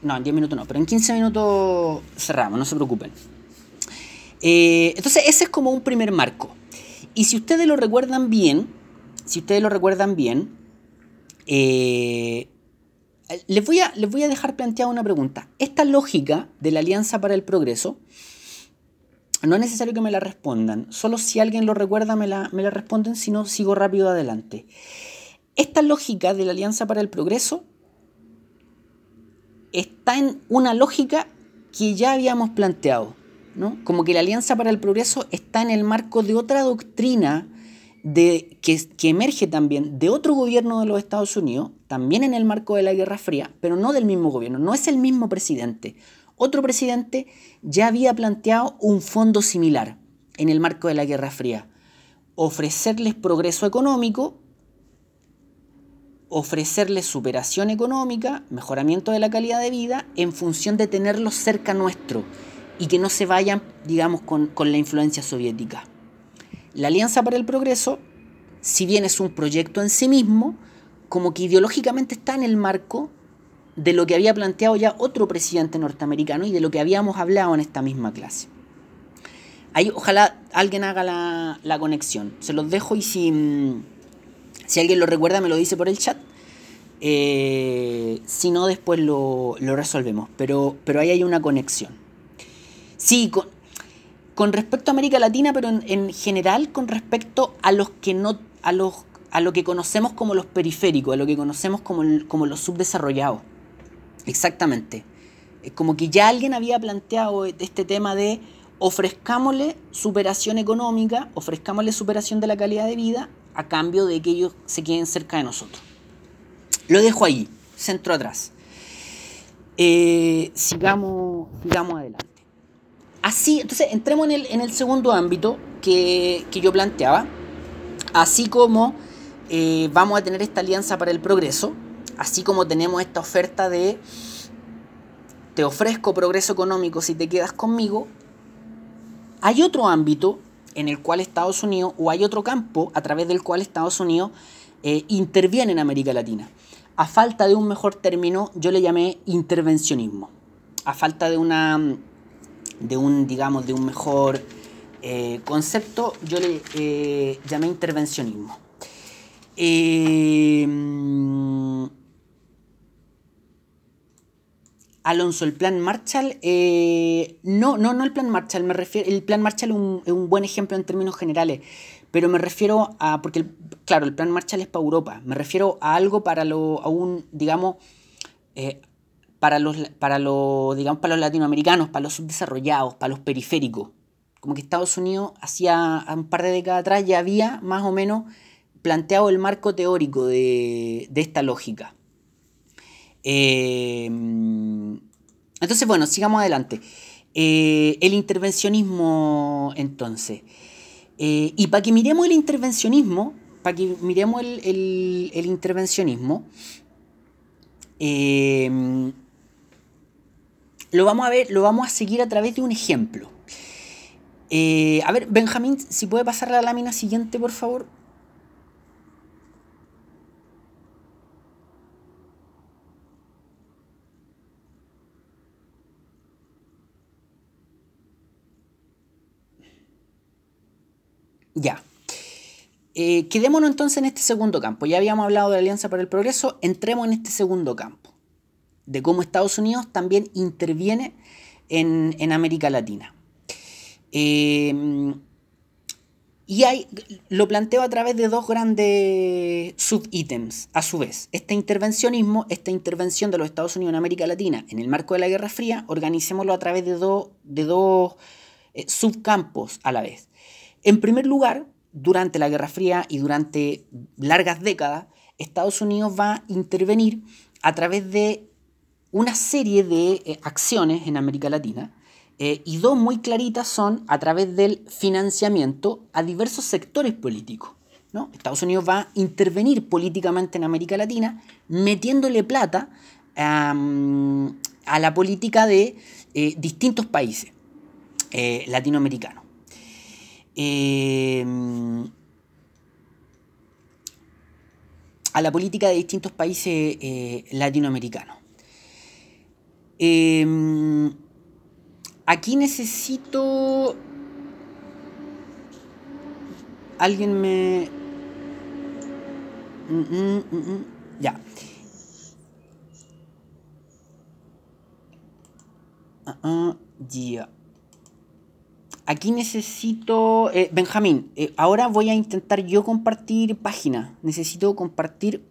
no, en 10 minutos no, pero en 15 minutos cerramos, no se preocupen. Eh, entonces ese es como un primer marco. Y si ustedes lo recuerdan bien, si ustedes lo recuerdan bien, eh, les voy, a, les voy a dejar planteada una pregunta. Esta lógica de la Alianza para el Progreso, no es necesario que me la respondan. Solo si alguien lo recuerda me la, me la responden, si no, sigo rápido adelante. Esta lógica de la Alianza para el Progreso está en una lógica que ya habíamos planteado. ¿no? Como que la Alianza para el Progreso está en el marco de otra doctrina de, que, que, emerge también de otro gobierno de los Estados Unidos, también en el marco de la Guerra Fría, pero no del mismo gobierno, no es el mismo presidente. Otro presidente ya había planteado un fondo similar en el marco de la Guerra Fría. Ofrecerles progreso económico, ofrecerles superación económica, mejoramiento de la calidad de vida, en función de tenerlos cerca nuestro y que no se vayan, digamos, con, con la influencia soviética. La Alianza para el Progreso, si bien es un proyecto en sí mismo, como que ideológicamente está en el marco de lo que había planteado ya otro presidente norteamericano y de lo que habíamos hablado en esta misma clase. Ahí ojalá alguien haga la, la conexión. Se los dejo y si, si alguien lo recuerda me lo dice por el chat. Eh, si no, después lo, lo, resolvemos. Pero, pero ahí hay una conexión. Sí, con, con respecto a América Latina, pero en, en, general con respecto a los que no, a los, a lo que conocemos como los periféricos, a lo que conocemos como, como los subdesarrollados. Exactamente. Es como que ya alguien había planteado este tema de ofrezcámosle superación económica, ofrezcámosle superación de la calidad de vida a cambio de que ellos se queden cerca de nosotros. Lo dejo ahí, centro atrás. Eh, sigamos, sigamos adelante. Así, entonces entremos en el, en el segundo ámbito que, que, yo planteaba, así como eh, vamos a tener esta alianza para el progreso, así como tenemos esta oferta de te ofrezco progreso económico si te quedas conmigo, hay otro ámbito en el cual Estados Unidos, o hay otro campo a través del cual Estados Unidos eh, interviene en América Latina. A falta de un mejor término, yo le llamé intervencionismo. A falta de una de un, digamos, de un mejor eh, concepto, yo le eh, llamé intervencionismo. Eh, Alonso, el plan Marshall, eh, no, no, no el plan Marshall, me refiero, el plan Marshall es un, buen ejemplo en términos generales, pero me refiero a, porque claro, el plan Marshall es para Europa, me refiero a algo para lo, a un, digamos, para los, para los, digamos, para los latinoamericanos, para los subdesarrollados, para los periféricos. Como que Estados Unidos hacía un par de décadas atrás ya había más o menos planteado el marco teórico de, de esta lógica. Eh, entonces, bueno, sigamos adelante. Eh, el intervencionismo, entonces. Eh, y para que miremos el intervencionismo, para que miremos el, el, intervencionismo, eh, lo vamos a ver, lo vamos a seguir a través de un ejemplo. Eh, a ver, Benjamín, si puede pasar la lámina siguiente, por favor. Ya. Eh, quedémonos entonces en este segundo campo. Ya habíamos hablado de la Alianza para el Progreso, entremos en este segundo campo de cómo Estados Unidos también interviene en, en América Latina. Eh, y hay, lo planteo a través de dos grandes subítems, a su vez. Este intervencionismo, esta intervención de los Estados Unidos en América Latina en el marco de la Guerra Fría, organicémoslo a través de, de dos eh, subcampos a la vez. En primer lugar, durante la Guerra Fría y durante largas décadas, Estados Unidos va a intervenir a través de una serie de eh, acciones en América Latina eh, y dos muy claritas son a través del financiamiento a diversos sectores políticos. ¿no? Estados Unidos va a intervenir políticamente en América Latina metiéndole plata a la política de eh, distintos países latinoamericanos. a la política de distintos países latinoamericanos. Em, aquí necesito... Alguien me... Mm, mm, mm, ya. Ah, ah, aquí necesito... Eh, Benjamín, eh, ahora voy a intentar yo compartir página. Necesito compartir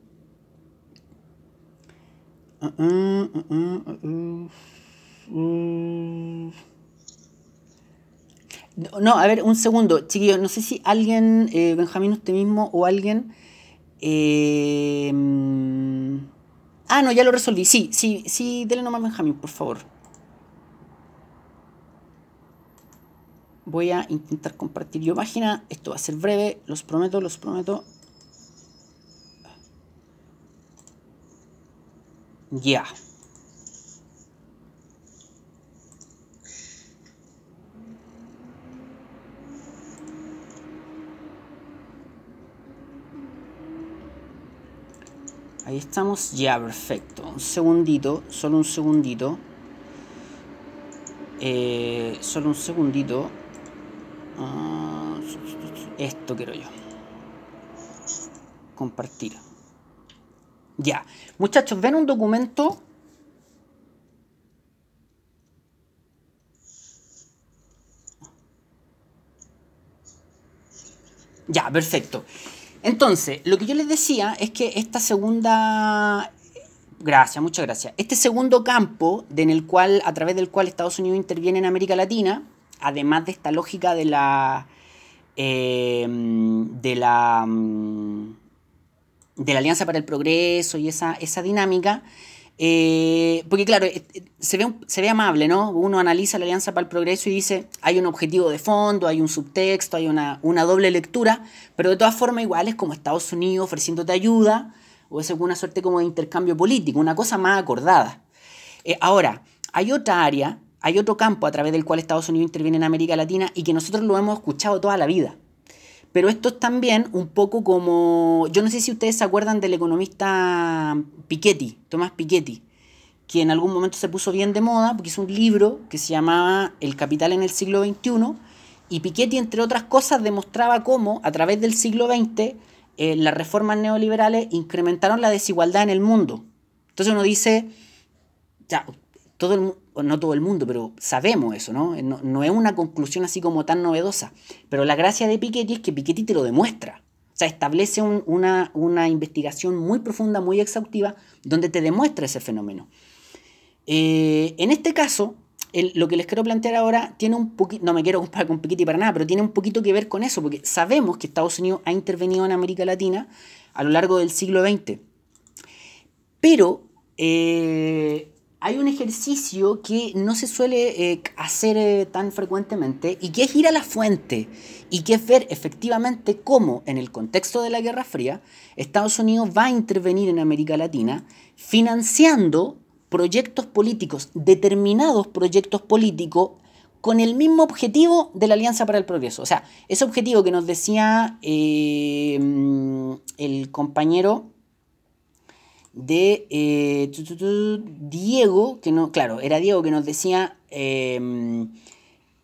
no, a ver, un segundo, chiquillos. No sé si alguien, eh, Benjamín, usted mismo o alguien. Eh, ah, no, ya lo resolví. Sí, sí, sí, dele nomás, Benjamín, por favor. Voy a intentar compartir yo página. Esto va a ser breve, los prometo, los prometo. Ya. Ahí estamos, ya, perfecto. Un segundito, solo un segundito. Eh, solo un segundito. Ah, esto quiero yo. Compartir. Ya. Muchachos, ven un documento. Ya, perfecto. Entonces, lo que yo les decía es que esta segunda... Gracias, muchas gracias. Este segundo campo en el cual, a través del cual Estados Unidos interviene en América Latina, además de esta lógica de la... Eh, de la mm, de la Alianza para el Progreso y esa, esa dinámica, eh, porque claro, eh, se ve, se ve amable, ¿no? Uno analiza la Alianza para el Progreso y dice, hay un objetivo de fondo, hay un subtexto, hay una, doble lectura, pero de todas formas igual es como Estados Unidos ofreciéndote ayuda, o es alguna suerte como de intercambio político, una cosa más acordada. Eh, ahora, hay otra área, hay otro campo a través del cual Estados Unidos interviene en América Latina y que nosotros lo hemos escuchado toda la vida. Pero esto es también un poco como, yo no sé si ustedes se acuerdan del economista Piketty, Tomás Piketty, que en algún momento se puso bien de moda porque hizo un libro que se llamaba El capital en el siglo XXI y Piketty, entre otras cosas, demostraba cómo a través del siglo XX eh, las reformas neoliberales incrementaron la desigualdad en el mundo. Entonces uno dice, ya, todo el, no todo el mundo, pero sabemos eso, ¿no? ¿no? es una conclusión así como tan novedosa. Pero la gracia de Piketty es que Piketty te lo demuestra. O sea, establece una, investigación muy profunda, muy exhaustiva, donde te demuestra ese fenómeno. Eh, en este caso, lo que les quiero plantear ahora tiene un poquito, no me quiero comparar con Piketty para nada, pero tiene un poquito que ver con eso, porque sabemos que Estados Unidos ha intervenido en América Latina a lo largo del siglo XX. Pero eh, hay un ejercicio que no se suele eh, hacer eh, tan frecuentemente y que es ir a la fuente y que es ver efectivamente cómo en el contexto de la Guerra Fría Estados Unidos va a intervenir en América Latina financiando proyectos políticos, determinados proyectos políticos con el mismo objetivo de la Alianza para el Progreso. O sea, ese objetivo que nos decía eh, el compañero de eh, Diego, que no, claro, era Diego que nos decía, em,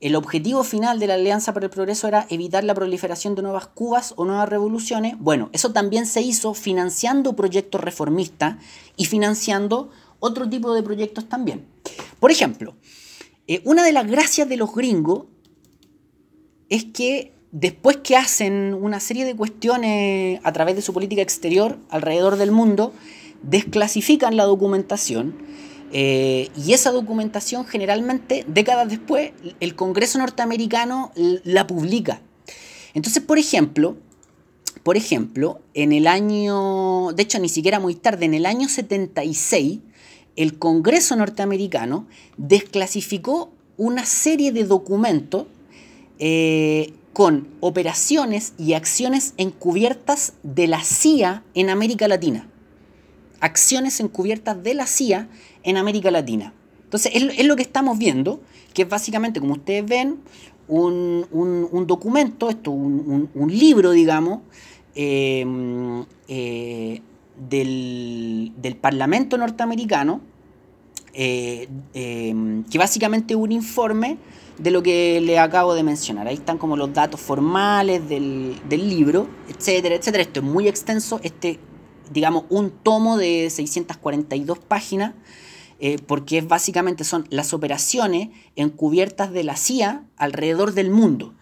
el objetivo final de la Alianza para el Progreso era evitar la proliferación de nuevas Cubas o nuevas revoluciones. Bueno, eso también se hizo financiando proyectos reformistas y financiando otro tipo de proyectos también. Por ejemplo, eh, una de las gracias de los gringos es que después que hacen una serie de cuestiones a través de su política exterior alrededor del mundo, desclasifican la documentación Eh, y esa documentación generalmente, décadas después, el Congreso norteamericano la publica. Entonces, por ejemplo, por ejemplo, en el año, de hecho ni siquiera muy tarde, en el año 76, el Congreso norteamericano desclasificó una serie de documentos eh, con operaciones y acciones encubiertas de la CIA en América Latina. Acciones encubiertas de la CIA en América Latina. Entonces, es, lo que estamos viendo, que es básicamente, como ustedes ven, un, documento, esto, un, libro, digamos, em, eh, del, Parlamento norteamericano, eh, em, que básicamente es un informe de lo que le acabo de mencionar. Ahí están como los datos formales del, del libro, etcétera, etcétera. Esto es muy extenso, este, digamos, un tomo de 642 páginas eh, porque básicamente son las operaciones encubiertas de la CIA alrededor del mundo.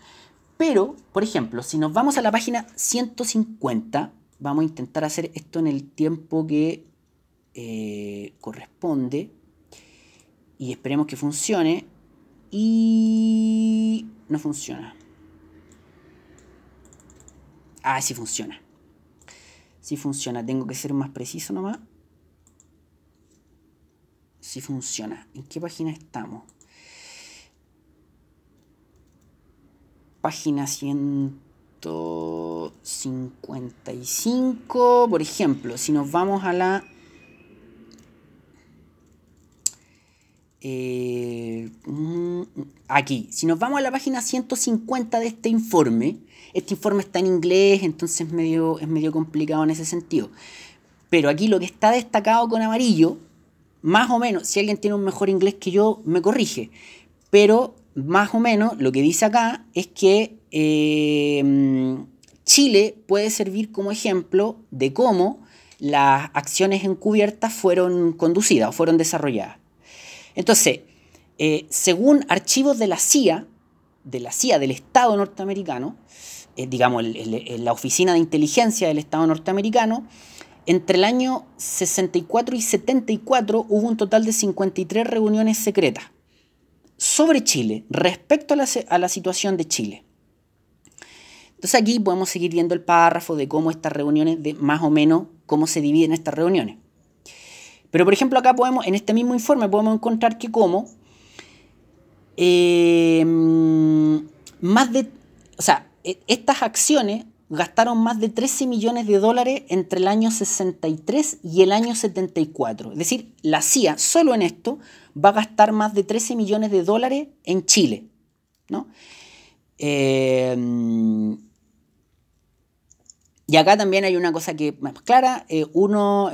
Pero, por ejemplo, si nos vamos a la página 150, vamos a intentar hacer esto en el tiempo que eh, corresponde y esperemos que funcione y no funciona. Ah, sí funciona. Sí funciona, tengo que ser más preciso nomás si funciona. ¿En qué página estamos? Página 155, por ejemplo, si nos vamos a la... Eh, mm, aquí, si nos vamos a la página 150 de este informe, este informe está en inglés, entonces es medio complicado en ese sentido. Pero aquí lo que está destacado con amarillo más o menos, si alguien tiene un mejor inglés que yo, me corrige. Pero más o menos lo que dice acá es que em, Chile puede servir como ejemplo de cómo las acciones encubiertas fueron conducidas o fueron desarrolladas. Entonces, eh, según archivos de la CIA, de la CIA del Estado norteamericano, eh, digamos, la Oficina de Inteligencia del Estado norteamericano, entre el año 64 y 74 hubo un total de 53 reuniones secretas sobre Chile, respecto a la, situación de Chile. Entonces aquí podemos seguir viendo el párrafo de cómo estas reuniones, de más o menos cómo se dividen estas reuniones. Pero por ejemplo acá podemos, en este mismo informe podemos encontrar que como eh, más de, o sea, e, estas acciones gastaron más de 13 millones de dólares entre el año 63 y el año 74. Es decir, la CIA solo en esto va a gastar más de 13 millones de dólares en Chile. ¿no? Eh, y acá también hay una cosa que más clara, eh, uno,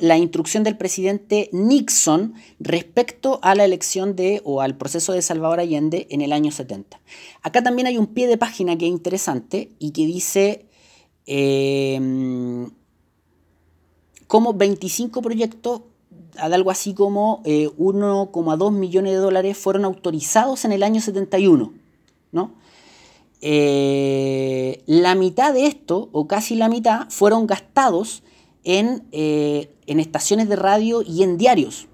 la instrucción del presidente Nixon respecto a la elección de o al proceso de Salvador Allende en el año 70. Acá también hay un pie de página que es interesante y que dice eh, como 25 proyectos, algo así como 1,2 eh, millones de dólares fueron autorizados en el año 71, ¿no? Eh, la mitad de esto, o casi la mitad, fueron gastados en, eh, estaciones de radio y en diarios.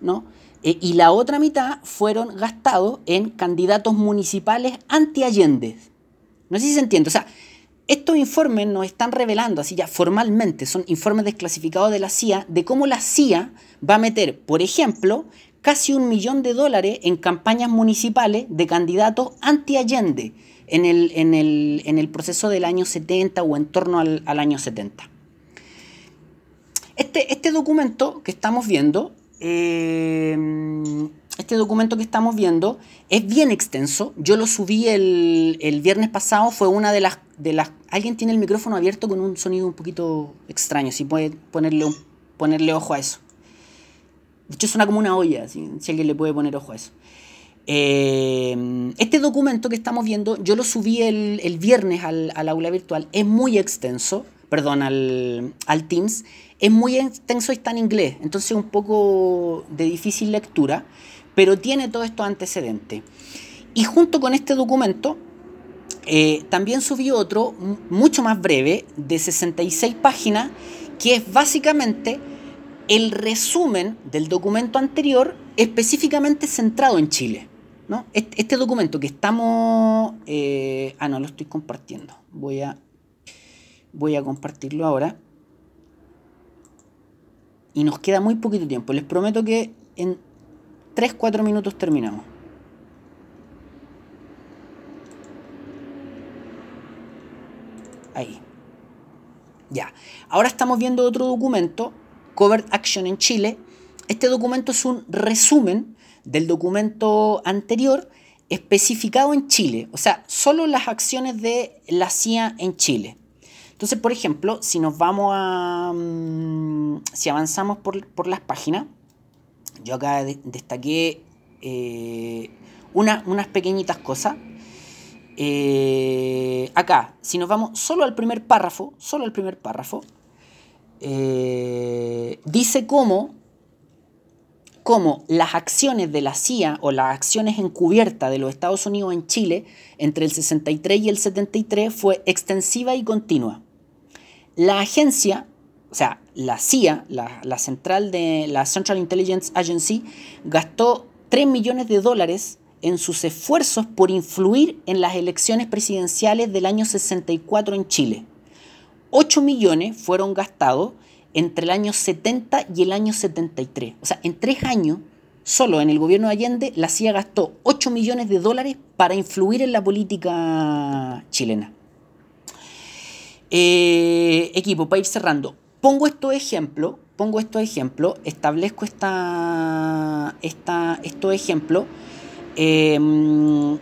¿no? Eh, y la otra mitad fueron gastados en candidatos municipales anti-Allende. No sé si se entiende. O sea, estos informes nos están revelando, así ya formalmente, son informes desclasificados de la CIA, de cómo la CIA va a meter, por ejemplo, casi un millón de dólares en campañas municipales de candidatos anti-Allende en el, en, el, proceso del año 70 o en torno al, año 70. Este, este, documento que estamos viendo, eh, este documento que estamos viendo es bien extenso. Yo lo subí el, el, viernes pasado, fue una de las, de las... Alguien tiene el micrófono abierto con un sonido un poquito extraño, si puede ponerle, ponerle ojo a eso. De hecho, suena como una olla, si, alguien le puede poner ojo a eso. Eh, este documento que estamos viendo, yo lo subí el, viernes al, aula virtual, es muy extenso, perdón, al, Teams, es muy extenso y está en inglés, entonces un poco de difícil lectura, pero tiene todos estos antecedentes. Y junto con este documento, eh, también subí otro, mucho más breve, de 66 páginas, que es básicamente el resumen del documento anterior específicamente centrado en Chile. ¿no? Este, documento que estamos... Eh, ah, no, lo estoy compartiendo. Voy a, voy a compartirlo ahora. Y nos queda muy poquito tiempo. Les prometo que en 3-4 minutos terminamos. Ahí. Ya. Ahora estamos viendo otro documento, Covered Action en Chile. Este documento es un resumen del documento anterior especificado en Chile. O sea, solo las acciones de la CIA en Chile. Entonces, por ejemplo, si nos vamos a... Mm, si avanzamos por, las páginas, yo acá destaqué eh, unas pequeñitas cosas. Eh, acá, si nos vamos solo al primer párrafo, solo al primer párrafo, eh, dice cómo, cómo las acciones de la CIA o las acciones encubiertas de los Estados Unidos en Chile entre el 63 y el 73 fue extensiva y continua. La agencia, o sea, la CIA, la, central de la Central Intelligence Agency, gastó 3 millones de dólares en sus esfuerzos por influir en las elecciones presidenciales del año 64 en Chile. 8 millones fueron gastados entre el año 70 y el año 73. O sea, en tres años, solo en el gobierno de Allende, la CIA gastó 8 millones de dólares para influir en la política chilena. Eh, equipo, para ir cerrando, pongo estos ejemplos, pongo estos ejemplos, establezco esta, esta, estos ejemplos em,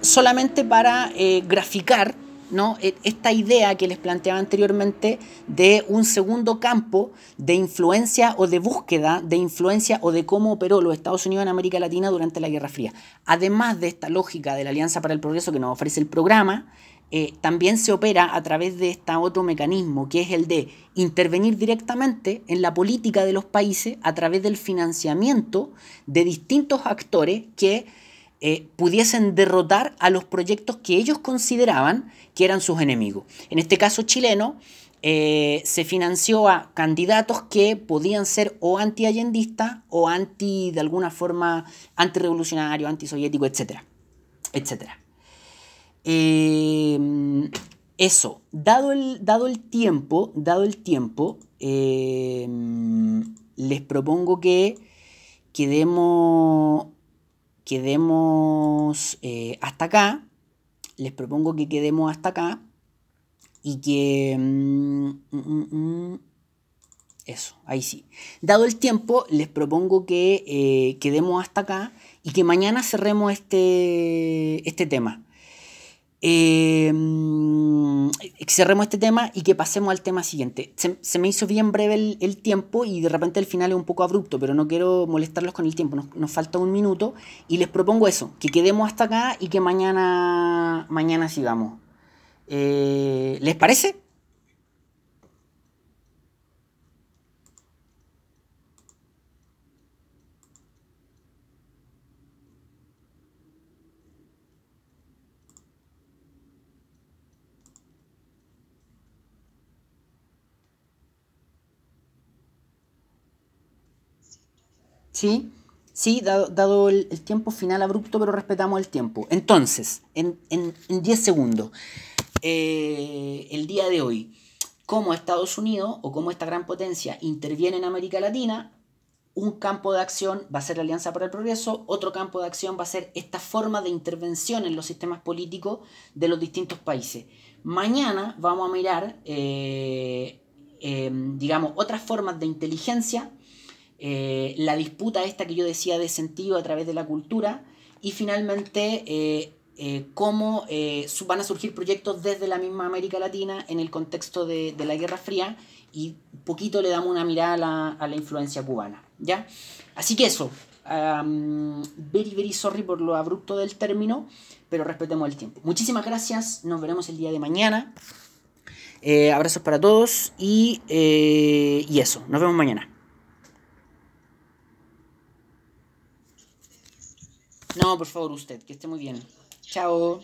solamente para eh, graficar ¿no? E, esta idea que les planteaba anteriormente de un segundo campo de influencia o de búsqueda de influencia o de cómo operó los Estados Unidos en América Latina durante la Guerra Fría. Además de esta lógica de la Alianza para el Progreso que nos ofrece el programa, eh, también se opera a través de este otro mecanismo, que es el de intervenir directamente en la política de los países a través del financiamiento de distintos actores que eh, pudiesen derrotar a los proyectos que ellos consideraban que eran sus enemigos. En este caso chileno, eh, se financió a candidatos que podían ser o anti-allendistas o anti, de alguna forma, anti-revolucionario, anti-soviético, etc. etcétera. Em, eso, dado el, dado el tiempo, dado el tiempo, em, les propongo que quedemos, quedemos eh, hasta acá. Les propongo que quedemos hasta acá y que... Mm, mm, mm, eso, ahí sí. Dado el tiempo, les propongo que eh, quedemos hasta acá y que mañana cerremos este, este tema. Eh, cerremos este tema y que pasemos al tema siguiente. Se, me hizo bien breve el, tiempo y de repente el final es un poco abrupto, pero no quiero molestarlos con el tiempo. Nos, falta un minuto y les propongo eso, que quedemos hasta acá y que mañana, mañana sigamos. Eh, ¿Les parece? ¿Sí? Sí, dado, el, tiempo final abrupto, pero respetamos el tiempo. Entonces, en 10 segundos, eh, el día de hoy, cómo Estados Unidos o cómo esta gran potencia interviene en América Latina, un campo de acción va a ser la Alianza para el Progreso, otro campo de acción va a ser esta forma de intervención en los sistemas políticos de los distintos países. Mañana vamos a mirar, eh, eh, digamos, otras formas de inteligencia eh, la disputa esta que yo decía de sentido a través de la cultura y finalmente eh, eh, cómo van a surgir proyectos desde la misma América Latina en el contexto de, la Guerra Fría y poquito le damos una mirada a la, influencia cubana. ¿ya? Así que eso, very, very sorry por lo abrupto del término, pero respetemos el tiempo. Muchísimas gracias, nos veremos el día de mañana. abrazos para todos y, y eso, nos vemos mañana. No, por favor, usted, que esté muy bien. Chao.